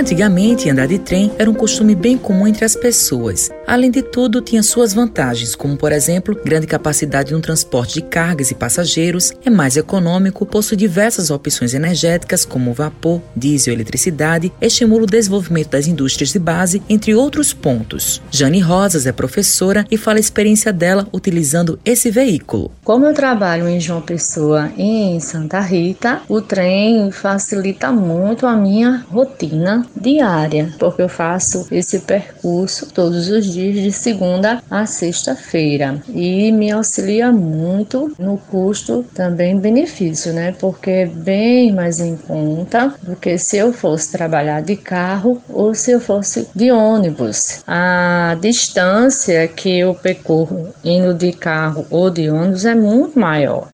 Antigamente, andar de trem era um costume bem comum entre as pessoas. Além de tudo, tinha suas vantagens, como por exemplo, grande capacidade no transporte de cargas e passageiros, é mais econômico, possui diversas opções energéticas como vapor, diesel e eletricidade, estimula o desenvolvimento das indústrias de base, entre outros pontos. Jane Rosas é professora e fala a experiência dela utilizando esse veículo. Como eu trabalho em João Pessoa em Santa Rita, o trem facilita muito a minha rotina diária, porque eu faço esse percurso todos os dias de segunda a sexta-feira e me auxilia muito no custo também benefício, né? Porque é bem mais em conta do que se eu fosse trabalhar de carro ou se eu fosse de ônibus. A distância que eu percorro indo de carro ou de ônibus é muito maior.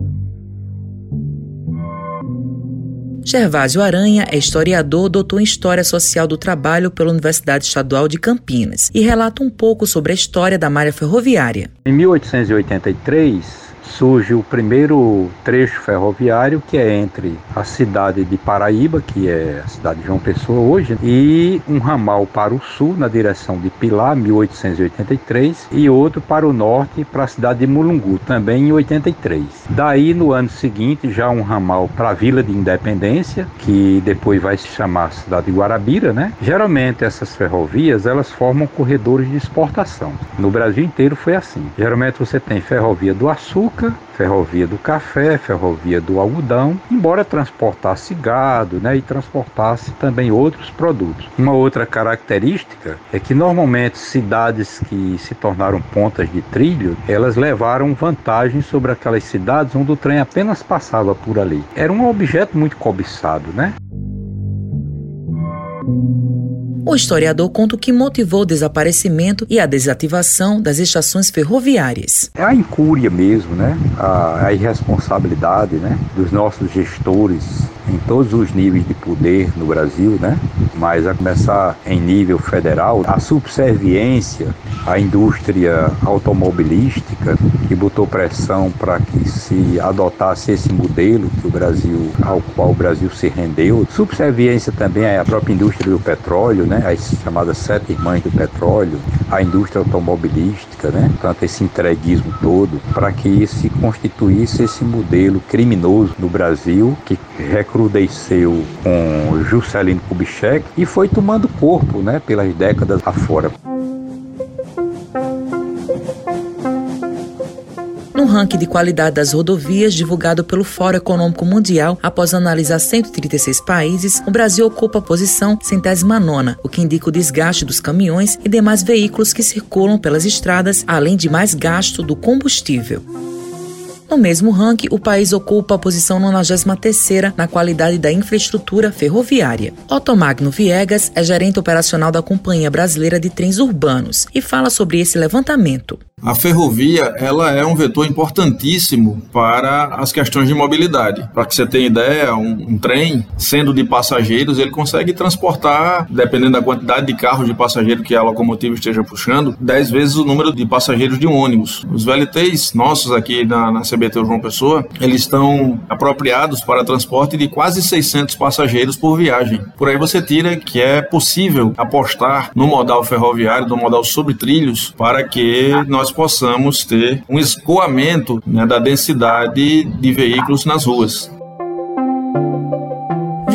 Gervásio Aranha é historiador, doutor em História Social do Trabalho pela Universidade Estadual de Campinas e relata um pouco sobre a história da malha ferroviária. Em 1883, surge o primeiro trecho ferroviário que é entre a cidade de Paraíba, que é a cidade de João Pessoa hoje, e um ramal para o sul na direção de Pilar, 1883, e outro para o norte para a cidade de Mulungu, também em 83. Daí no ano seguinte já um ramal para a Vila de Independência, que depois vai se chamar cidade de Guarabira, né? Geralmente essas ferrovias elas formam corredores de exportação. No Brasil inteiro foi assim. Geralmente você tem ferrovia do açúcar açúcar, ferrovia do café, ferrovia do algodão, embora transportasse gado né, e transportasse também outros produtos. Uma outra característica é que normalmente cidades que se tornaram pontas de trilho, elas levaram vantagem sobre aquelas cidades onde o trem apenas passava por ali. Era um objeto muito cobiçado, né? O historiador conta o que motivou o desaparecimento e a desativação das estações ferroviárias. É a incúria mesmo, né? A, a irresponsabilidade né? dos nossos gestores em todos os níveis de poder no Brasil, né? Mas a começar em nível federal, a subserviência à indústria automobilística que botou pressão para que se adotasse esse modelo que o Brasil, ao qual o Brasil se rendeu, subserviência também à própria indústria do petróleo, né? As chamadas sete irmãs do petróleo, a indústria automobilística, né? Tanto esse entreguismo todo, para que se constituísse esse modelo criminoso no Brasil que recrudesceu com Juscelino Kubitschek e foi tomando corpo, né, pelas décadas afora. No ranking de qualidade das rodovias divulgado pelo Fórum Econômico Mundial, após analisar 136 países, o Brasil ocupa a posição centésima nona, o que indica o desgaste dos caminhões e demais veículos que circulam pelas estradas, além de mais gasto do combustível. No mesmo ranking, o país ocupa a posição 93 na qualidade da infraestrutura ferroviária. Otomagno Viegas é gerente operacional da Companhia Brasileira de Trens Urbanos e fala sobre esse levantamento. A ferrovia ela é um vetor importantíssimo para as questões de mobilidade. Para que você tenha ideia, um, um, trem, sendo de passageiros, ele consegue transportar, dependendo da quantidade de carros de passageiro que a locomotiva esteja puxando, 10 vezes o número de passageiros de um ônibus. Os VLTs nossos aqui na, na CBT João Pessoa, eles estão apropriados para transporte de quase 600 passageiros por viagem. Por aí você tira que é possível apostar no modal ferroviário, no modal sobre trilhos, para que nós nós possamos ter um escoamento né, da densidade de veículos nas ruas.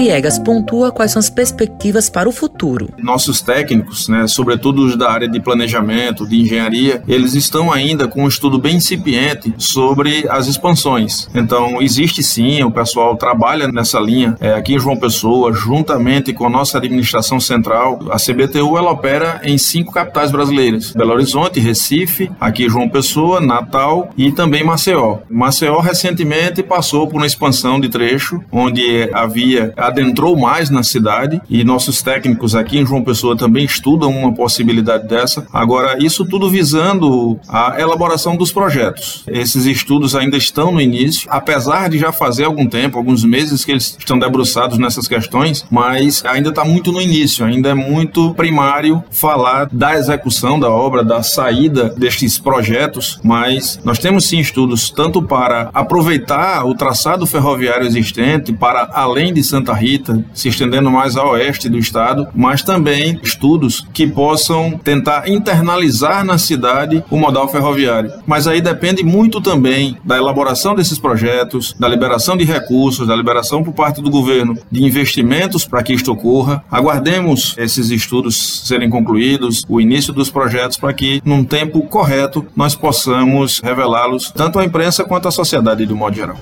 Viegas pontua quais são as perspectivas para o futuro. Nossos técnicos, né, sobretudo os da área de planejamento, de engenharia, eles estão ainda com um estudo bem incipiente sobre as expansões. Então, existe sim, o pessoal trabalha nessa linha é, aqui em João Pessoa, juntamente com a nossa administração central. A CBTU ela opera em cinco capitais brasileiras: Belo Horizonte, Recife, aqui João Pessoa, Natal e também Maceió. Maceió recentemente passou por uma expansão de trecho onde havia a adentrou mais na cidade e nossos técnicos aqui em João Pessoa também estudam uma possibilidade dessa. Agora, isso tudo visando a elaboração dos projetos. Esses estudos ainda estão no início, apesar de já fazer algum tempo, alguns meses que eles estão debruçados nessas questões, mas ainda está muito no início, ainda é muito primário falar da execução da obra, da saída destes projetos, mas nós temos sim estudos tanto para aproveitar o traçado ferroviário existente para além de Santa Rita, se estendendo mais a oeste do estado, mas também estudos que possam tentar internalizar na cidade o modal ferroviário. Mas aí depende muito também da elaboração desses projetos, da liberação de recursos, da liberação por parte do governo de investimentos para que isto ocorra. Aguardemos esses estudos serem concluídos, o início dos projetos, para que, num tempo correto, nós possamos revelá-los tanto à imprensa quanto à sociedade de um modo geral.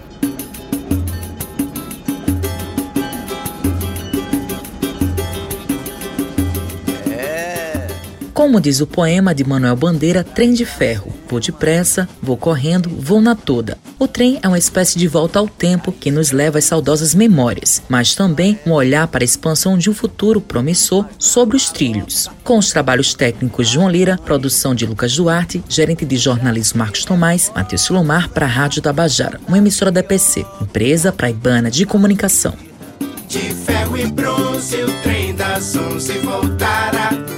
Como diz o poema de Manuel Bandeira, Trem de Ferro. Vou depressa, vou correndo, vou na toda. O trem é uma espécie de volta ao tempo que nos leva às saudosas memórias, mas também um olhar para a expansão de um futuro promissor sobre os trilhos. Com os trabalhos técnicos João Lira, produção de Lucas Duarte, gerente de jornalismo Marcos Tomás, Matheus Silomar para a Rádio Tabajara, uma emissora da EPC, empresa praibana de comunicação. De ferro e bronze, o trem das onze voltará